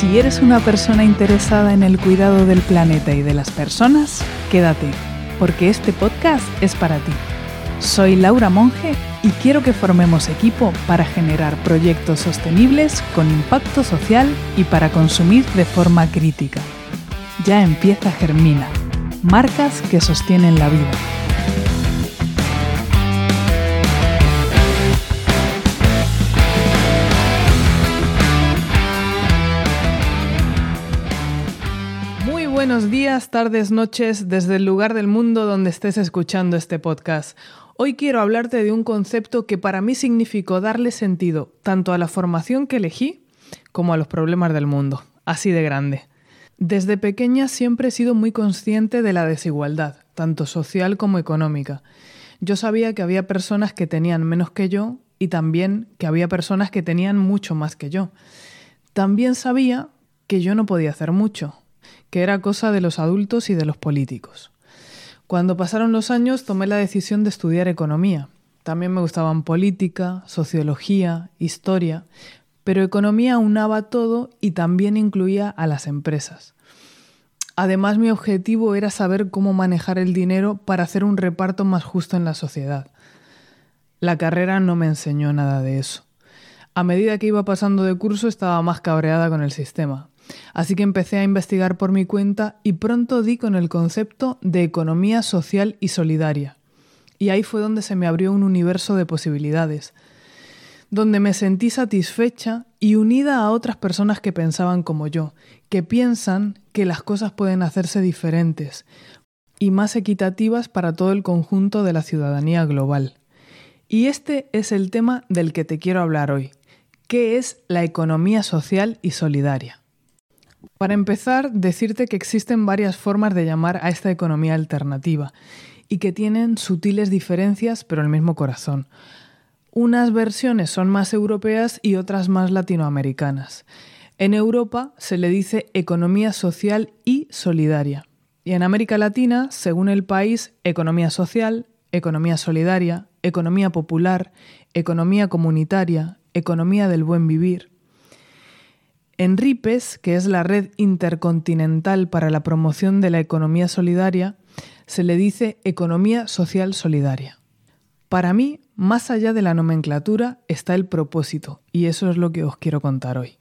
Si eres una persona interesada en el cuidado del planeta y de las personas, quédate, porque este podcast es para ti. Soy Laura Monge y quiero que formemos equipo para generar proyectos sostenibles con impacto social y para consumir de forma crítica. Ya empieza Germina, marcas que sostienen la vida. Buenos días, tardes, noches, desde el lugar del mundo donde estés escuchando este podcast. Hoy quiero hablarte de un concepto que para mí significó darle sentido tanto a la formación que elegí como a los problemas del mundo, así de grande. Desde pequeña siempre he sido muy consciente de la desigualdad, tanto social como económica. Yo sabía que había personas que tenían menos que yo y también que había personas que tenían mucho más que yo. También sabía que yo no podía hacer mucho, que era cosa de los adultos y de los políticos. Cuando pasaron los años tomé la decisión de estudiar economía. También me gustaban política, sociología, historia, pero economía unaba todo y también incluía a las empresas. Además mi objetivo era saber cómo manejar el dinero para hacer un reparto más justo en la sociedad. La carrera no me enseñó nada de eso. A medida que iba pasando de curso estaba más cabreada con el sistema. Así que empecé a investigar por mi cuenta y pronto di con el concepto de economía social y solidaria. Y ahí fue donde se me abrió un universo de posibilidades, donde me sentí satisfecha y unida a otras personas que pensaban como yo, que piensan que las cosas pueden hacerse diferentes y más equitativas para todo el conjunto de la ciudadanía global. Y este es el tema del que te quiero hablar hoy. ¿Qué es la economía social y solidaria? Para empezar, decirte que existen varias formas de llamar a esta economía alternativa y que tienen sutiles diferencias pero el mismo corazón. Unas versiones son más europeas y otras más latinoamericanas. En Europa se le dice economía social y solidaria. Y en América Latina, según el país, economía social, economía solidaria, economía popular, economía comunitaria, economía del buen vivir. En RIPES, que es la Red Intercontinental para la Promoción de la Economía Solidaria, se le dice Economía Social Solidaria. Para mí, más allá de la nomenclatura, está el propósito, y eso es lo que os quiero contar hoy.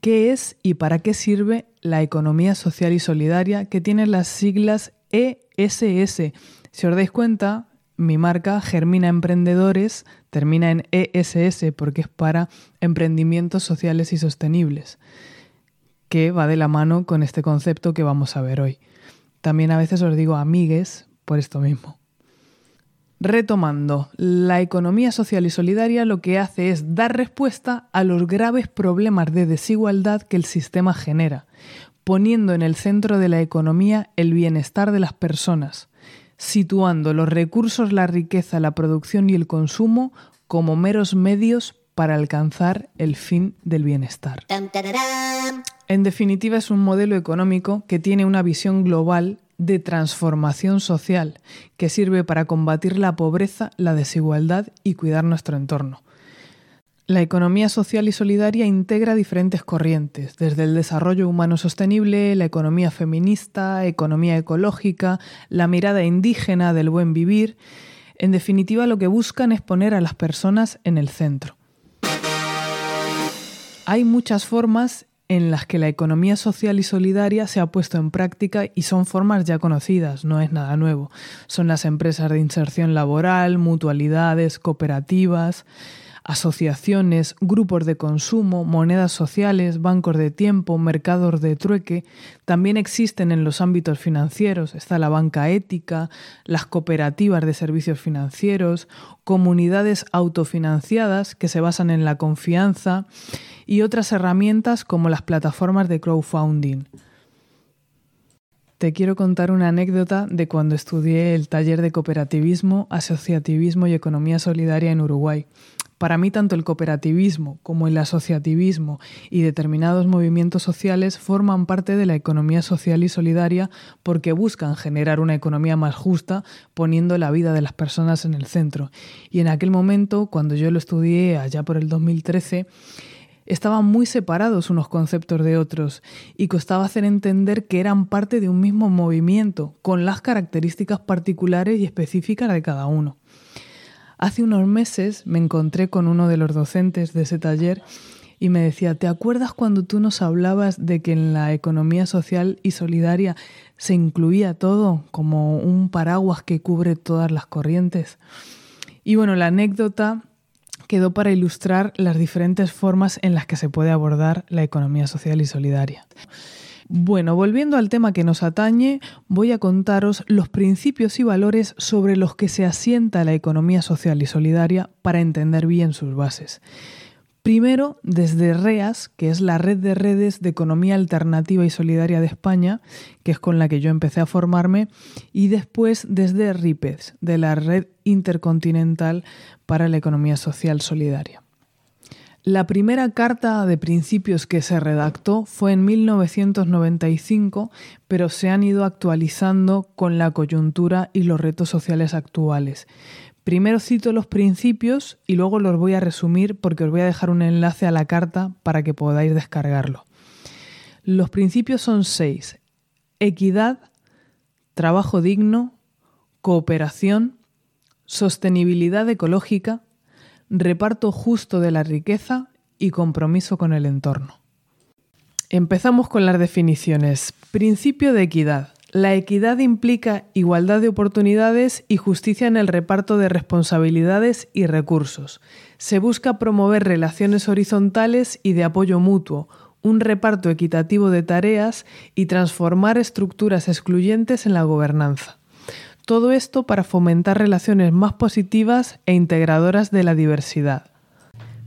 ¿Qué es y para qué sirve la economía social y solidaria que tiene las siglas ESS? Si os dais cuenta, mi marca Germina Emprendedores termina en ESS porque es para emprendimientos sociales y sostenibles, que va de la mano con este concepto que vamos a ver hoy. También a veces os digo amigues por esto mismo. Retomando, la economía social y solidaria lo que hace es dar respuesta a los graves problemas de desigualdad que el sistema genera, poniendo en el centro de la economía el bienestar de las personas, situando los recursos, la riqueza, la producción y el consumo como meros medios para alcanzar el fin del bienestar. En definitiva, es un modelo económico que tiene una visión global de transformación social que sirve para combatir la pobreza, la desigualdad y cuidar nuestro entorno. La economía social y solidaria integra diferentes corrientes, desde el desarrollo humano sostenible, la economía feminista, economía ecológica, la mirada indígena del buen vivir. En definitiva, lo que buscan es poner a las personas en el centro. Hay muchas formas en las que la economía social y solidaria se ha puesto en práctica y son formas ya conocidas, no es nada nuevo. Son las empresas de inserción laboral, mutualidades, cooperativas asociaciones, grupos de consumo, monedas sociales, bancos de tiempo, mercados de trueque, también existen en los ámbitos financieros. Está la banca ética, las cooperativas de servicios financieros, comunidades autofinanciadas que se basan en la confianza y otras herramientas como las plataformas de crowdfunding. Te quiero contar una anécdota de cuando estudié el taller de cooperativismo, asociativismo y economía solidaria en Uruguay. Para mí, tanto el cooperativismo como el asociativismo y determinados movimientos sociales forman parte de la economía social y solidaria porque buscan generar una economía más justa poniendo la vida de las personas en el centro. Y en aquel momento, cuando yo lo estudié allá por el 2013, estaban muy separados unos conceptos de otros y costaba hacer entender que eran parte de un mismo movimiento, con las características particulares y específicas de cada uno. Hace unos meses me encontré con uno de los docentes de ese taller y me decía, ¿te acuerdas cuando tú nos hablabas de que en la economía social y solidaria se incluía todo como un paraguas que cubre todas las corrientes? Y bueno, la anécdota quedó para ilustrar las diferentes formas en las que se puede abordar la economía social y solidaria. Bueno, volviendo al tema que nos atañe, voy a contaros los principios y valores sobre los que se asienta la economía social y solidaria para entender bien sus bases. Primero, desde REAS, que es la red de redes de economía alternativa y solidaria de España, que es con la que yo empecé a formarme, y después desde RIPES, de la Red Intercontinental para la Economía Social Solidaria. La primera carta de principios que se redactó fue en 1995, pero se han ido actualizando con la coyuntura y los retos sociales actuales. Primero cito los principios y luego los voy a resumir porque os voy a dejar un enlace a la carta para que podáis descargarlo. Los principios son seis. Equidad, trabajo digno, cooperación, sostenibilidad ecológica, reparto justo de la riqueza y compromiso con el entorno. Empezamos con las definiciones. Principio de equidad. La equidad implica igualdad de oportunidades y justicia en el reparto de responsabilidades y recursos. Se busca promover relaciones horizontales y de apoyo mutuo, un reparto equitativo de tareas y transformar estructuras excluyentes en la gobernanza. Todo esto para fomentar relaciones más positivas e integradoras de la diversidad.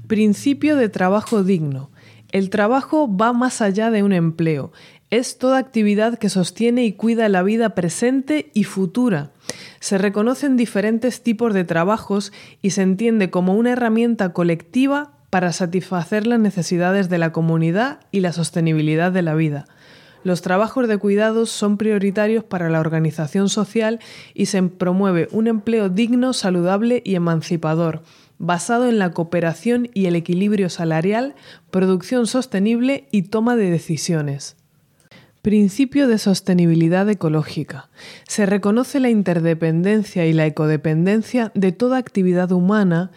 Principio de trabajo digno. El trabajo va más allá de un empleo, es toda actividad que sostiene y cuida la vida presente y futura. Se reconocen diferentes tipos de trabajos y se entiende como una herramienta colectiva para satisfacer las necesidades de la comunidad y la sostenibilidad de la vida. Los trabajos de cuidados son prioritarios para la organización social y se promueve un empleo digno, saludable y emancipador, basado en la cooperación y el equilibrio salarial, producción sostenible y toma de decisiones. Principio de sostenibilidad ecológica. Se reconoce la interdependencia y la ecodependencia de toda actividad humana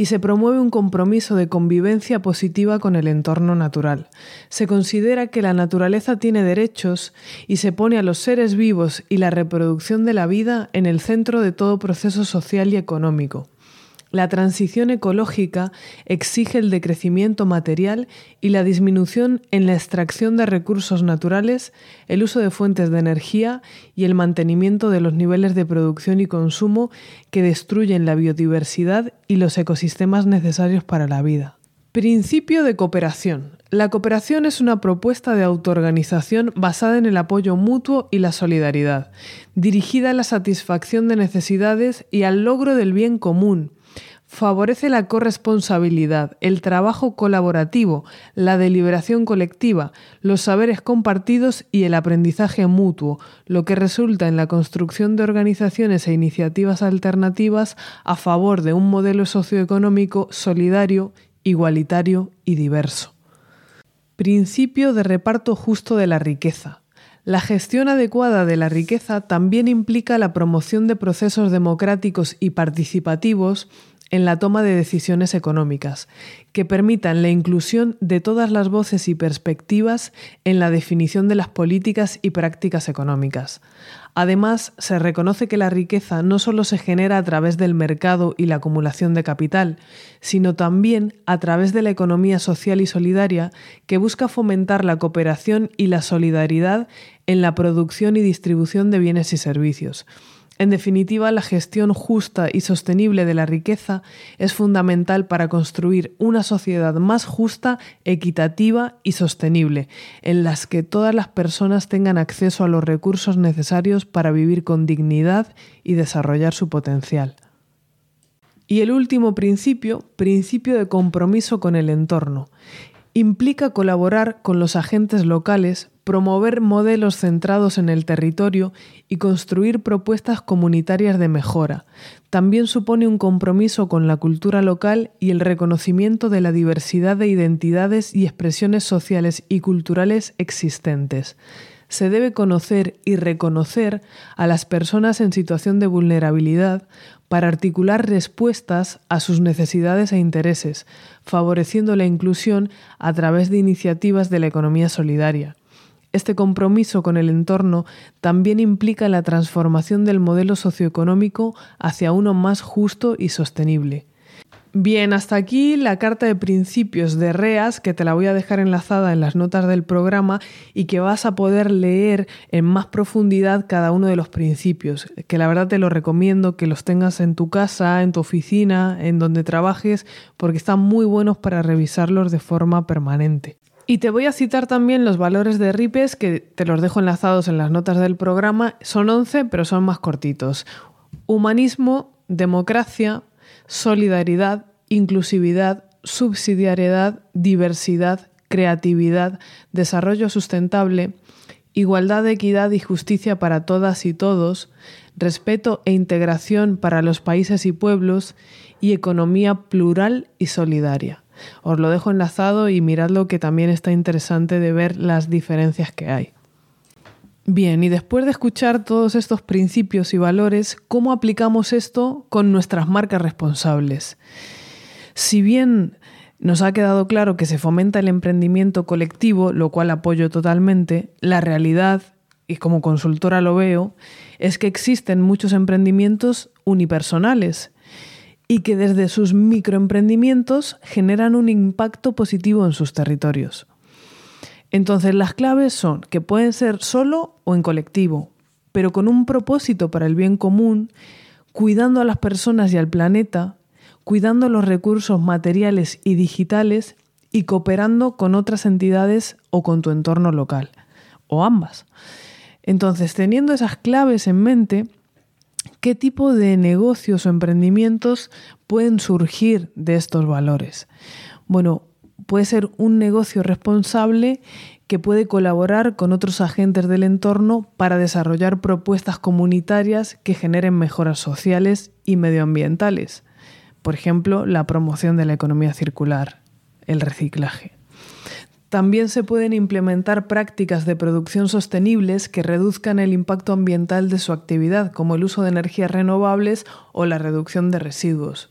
y se promueve un compromiso de convivencia positiva con el entorno natural. Se considera que la naturaleza tiene derechos y se pone a los seres vivos y la reproducción de la vida en el centro de todo proceso social y económico. La transición ecológica exige el decrecimiento material y la disminución en la extracción de recursos naturales, el uso de fuentes de energía y el mantenimiento de los niveles de producción y consumo que destruyen la biodiversidad y los ecosistemas necesarios para la vida. Principio de cooperación. La cooperación es una propuesta de autoorganización basada en el apoyo mutuo y la solidaridad, dirigida a la satisfacción de necesidades y al logro del bien común, Favorece la corresponsabilidad, el trabajo colaborativo, la deliberación colectiva, los saberes compartidos y el aprendizaje mutuo, lo que resulta en la construcción de organizaciones e iniciativas alternativas a favor de un modelo socioeconómico solidario, igualitario y diverso. Principio de reparto justo de la riqueza. La gestión adecuada de la riqueza también implica la promoción de procesos democráticos y participativos en la toma de decisiones económicas, que permitan la inclusión de todas las voces y perspectivas en la definición de las políticas y prácticas económicas. Además, se reconoce que la riqueza no solo se genera a través del mercado y la acumulación de capital, sino también a través de la economía social y solidaria que busca fomentar la cooperación y la solidaridad en la producción y distribución de bienes y servicios en definitiva, la gestión justa y sostenible de la riqueza es fundamental para construir una sociedad más justa, equitativa y sostenible, en las que todas las personas tengan acceso a los recursos necesarios para vivir con dignidad y desarrollar su potencial. Y el último principio, principio de compromiso con el entorno Implica colaborar con los agentes locales, promover modelos centrados en el territorio y construir propuestas comunitarias de mejora. También supone un compromiso con la cultura local y el reconocimiento de la diversidad de identidades y expresiones sociales y culturales existentes se debe conocer y reconocer a las personas en situación de vulnerabilidad para articular respuestas a sus necesidades e intereses, favoreciendo la inclusión a través de iniciativas de la economía solidaria. Este compromiso con el entorno también implica la transformación del modelo socioeconómico hacia uno más justo y sostenible. Bien, hasta aquí la carta de principios de REAS, que te la voy a dejar enlazada en las notas del programa y que vas a poder leer en más profundidad cada uno de los principios, que la verdad te lo recomiendo que los tengas en tu casa, en tu oficina, en donde trabajes, porque están muy buenos para revisarlos de forma permanente. Y te voy a citar también los valores de RIPES, que te los dejo enlazados en las notas del programa. Son 11, pero son más cortitos. Humanismo, democracia, solidaridad, inclusividad, subsidiariedad, diversidad, creatividad, desarrollo sustentable, igualdad, equidad y justicia para todas y todos, respeto e integración para los países y pueblos y economía plural y solidaria. Os lo dejo enlazado y miradlo que también está interesante de ver las diferencias que hay. Bien, y después de escuchar todos estos principios y valores, ¿cómo aplicamos esto con nuestras marcas responsables? Si bien nos ha quedado claro que se fomenta el emprendimiento colectivo, lo cual apoyo totalmente, la realidad, y como consultora lo veo, es que existen muchos emprendimientos unipersonales y que desde sus microemprendimientos generan un impacto positivo en sus territorios. Entonces las claves son que pueden ser solo o en colectivo, pero con un propósito para el bien común, cuidando a las personas y al planeta, cuidando los recursos materiales y digitales y cooperando con otras entidades o con tu entorno local, o ambas. Entonces, teniendo esas claves en mente, ¿qué tipo de negocios o emprendimientos pueden surgir de estos valores? Bueno, puede ser un negocio responsable que puede colaborar con otros agentes del entorno para desarrollar propuestas comunitarias que generen mejoras sociales y medioambientales. Por ejemplo, la promoción de la economía circular, el reciclaje. También se pueden implementar prácticas de producción sostenibles que reduzcan el impacto ambiental de su actividad, como el uso de energías renovables o la reducción de residuos.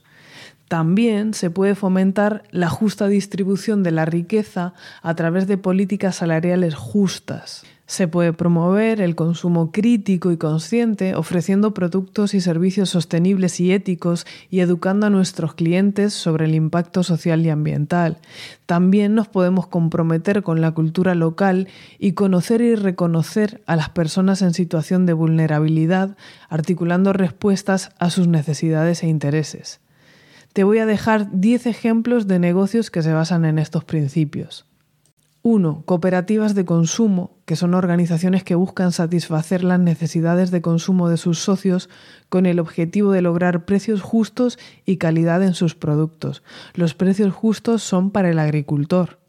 También se puede fomentar la justa distribución de la riqueza a través de políticas salariales justas. Se puede promover el consumo crítico y consciente ofreciendo productos y servicios sostenibles y éticos y educando a nuestros clientes sobre el impacto social y ambiental. También nos podemos comprometer con la cultura local y conocer y reconocer a las personas en situación de vulnerabilidad, articulando respuestas a sus necesidades e intereses. Te voy a dejar 10 ejemplos de negocios que se basan en estos principios. 1. Cooperativas de consumo, que son organizaciones que buscan satisfacer las necesidades de consumo de sus socios con el objetivo de lograr precios justos y calidad en sus productos. Los precios justos son para el agricultor.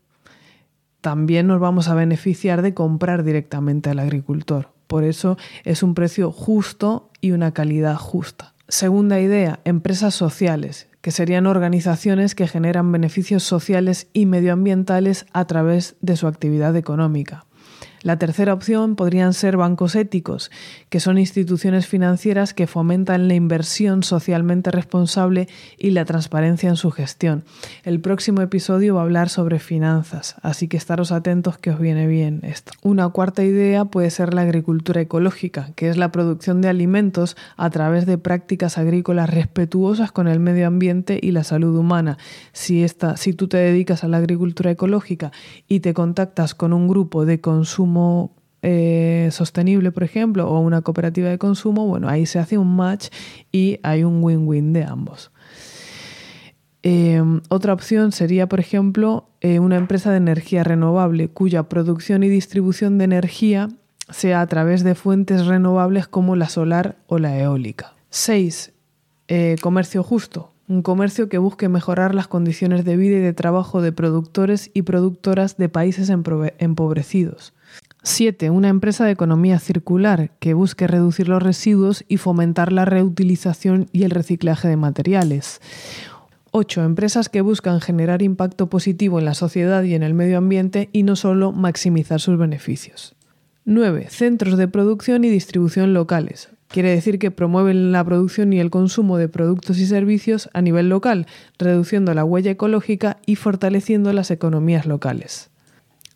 También nos vamos a beneficiar de comprar directamente al agricultor. Por eso es un precio justo y una calidad justa. Segunda idea, empresas sociales que serían organizaciones que generan beneficios sociales y medioambientales a través de su actividad económica. La tercera opción podrían ser bancos éticos, que son instituciones financieras que fomentan la inversión socialmente responsable y la transparencia en su gestión. El próximo episodio va a hablar sobre finanzas, así que estaros atentos que os viene bien esto. Una cuarta idea puede ser la agricultura ecológica, que es la producción de alimentos a través de prácticas agrícolas respetuosas con el medio ambiente y la salud humana. Si, esta, si tú te dedicas a la agricultura ecológica y te contactas con un grupo de consumo eh, sostenible, por ejemplo, o una cooperativa de consumo, bueno, ahí se hace un match y hay un win-win de ambos. Em, otra opción sería, por ejemplo, eh, una empresa de energía renovable cuya producción y distribución de energía sea a través de fuentes renovables como la solar o la eólica. 6. Eh, comercio justo, un comercio que busque mejorar las condiciones de vida y de trabajo de productores y productoras de países empobrecidos. 7. Una empresa de economía circular que busque reducir los residuos y fomentar la reutilización y el reciclaje de materiales. 8. Empresas que buscan generar impacto positivo en la sociedad y en el medio ambiente y no solo maximizar sus beneficios. 9. Centros de producción y distribución locales, Quiere decir que promueven la producción y el consumo de productos y servicios a nivel local, reduciendo la huella ecológica y fortaleciendo las economías locales.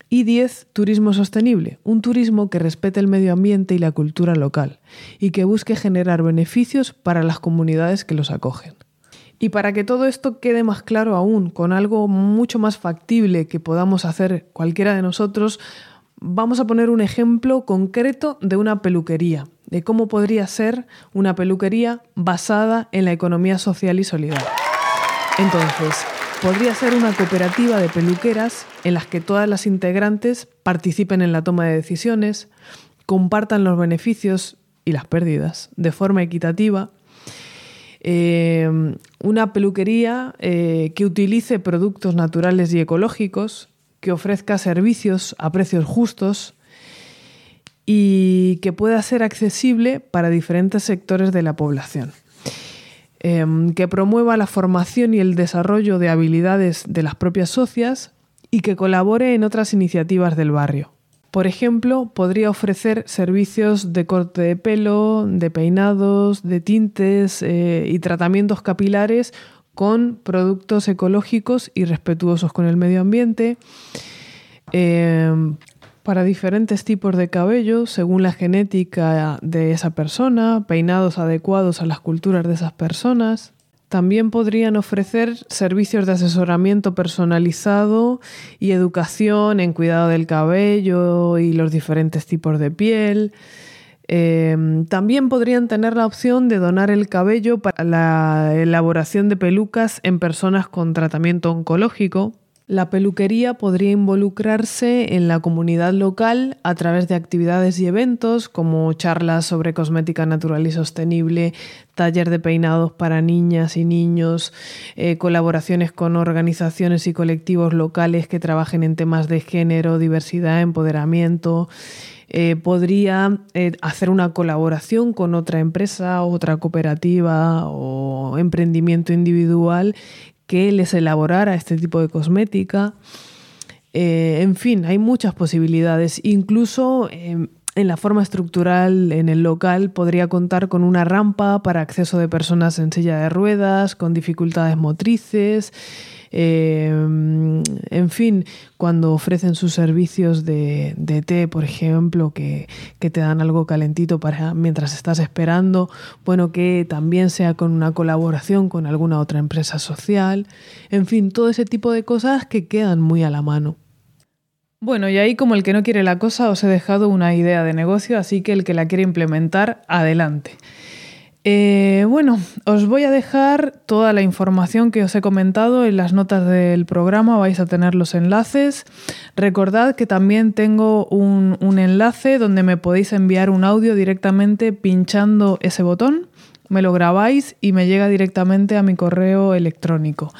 Y 10. Turismo sostenible, un turismo que respete el medio ambiente y la cultura local, y que busque generar beneficios para las comunidades que los acogen. Y para que todo esto quede más claro aún, con algo mucho más factible que podamos hacer cualquiera de nosotros, vamos a poner un ejemplo concreto de una peluquería, de cómo podría ser una peluquería basada en la economía social y solidaria. Entonces, podría ser una cooperativa de peluqueras en las que todas las integrantes participen en la toma de decisiones, compartan los beneficios y las pérdidas de forma equitativa. Eh, una peluquería eh, que utilice productos naturales y ecológicos, que ofrezca servicios a precios justos y que pueda ser accesible para diferentes sectores de la población. Em, que promueva la formación y el desarrollo de habilidades de las propias socias y que colabore en otras iniciativas del barrio. Por ejemplo, podría ofrecer servicios de corte de pelo, de peinados, de tintes eh, y tratamientos capilares con productos ecológicos y respetuosos con el medio ambiente, em, para diferentes tipos de cabello, según la genética de esa persona, peinados adecuados a las culturas de esas personas. También podrían ofrecer servicios de asesoramiento personalizado y educación en cuidado del cabello y los diferentes tipos de piel. Em, también podrían tener la opción de donar el cabello para la elaboración de pelucas en personas con tratamiento oncológico. La peluquería podría involucrarse en la comunidad local a través de actividades y eventos como charlas sobre cosmética natural y sostenible, taller de peinados para niñas y niños, eh, colaboraciones con organizaciones y colectivos locales que trabajen en temas de género, diversidad, empoderamiento. Eh, podría eh, hacer una colaboración con otra empresa, otra cooperativa o emprendimiento individual que les elaborara este tipo de cosmética. Eh, en fin, hay muchas posibilidades. Incluso em, en la forma estructural, en el local, podría contar con una rampa para acceso de personas en silla de ruedas, con dificultades motrices. Em, en fin, cuando ofrecen sus servicios de, té, por ejemplo, que, que, te dan algo calentito para mientras estás esperando, bueno, que también sea con una colaboración con alguna otra empresa social, en fin, todo ese tipo de cosas que quedan muy a la mano. Bueno, y ahí como el que no quiere la cosa os he dejado una idea de negocio, así que el que la quiere implementar, adelante. Eh, bueno, os voy a dejar toda la información que os he comentado en las notas del programa, vais a tener los enlaces. Recordad que también tengo un, enlace donde me podéis enviar un audio directamente pinchando ese botón, me lo grabáis y me llega directamente a mi correo electrónico.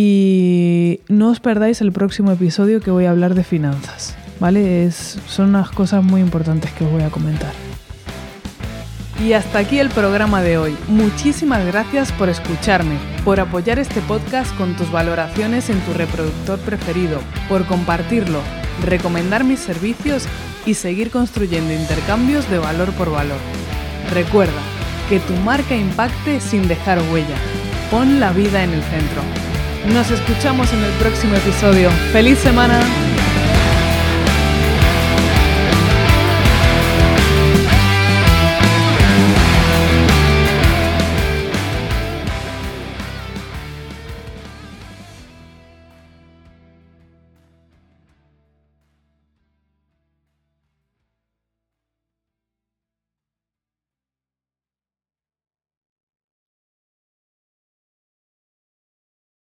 Y no os perdáis el próximo episodio que voy a hablar de finanzas, ¿vale? son unas cosas muy importantes que os voy a comentar. Y hasta aquí el programa de hoy. Muchísimas gracias por escucharme, por apoyar este podcast con tus valoraciones en tu reproductor preferido, por compartirlo, recomendar mis servicios y seguir construyendo intercambios de valor por valor. Recuerda, que tu marca impacte sin dejar huella. Pon la vida en el centro. Nos escuchamos en el próximo episodio. ¡Feliz semana!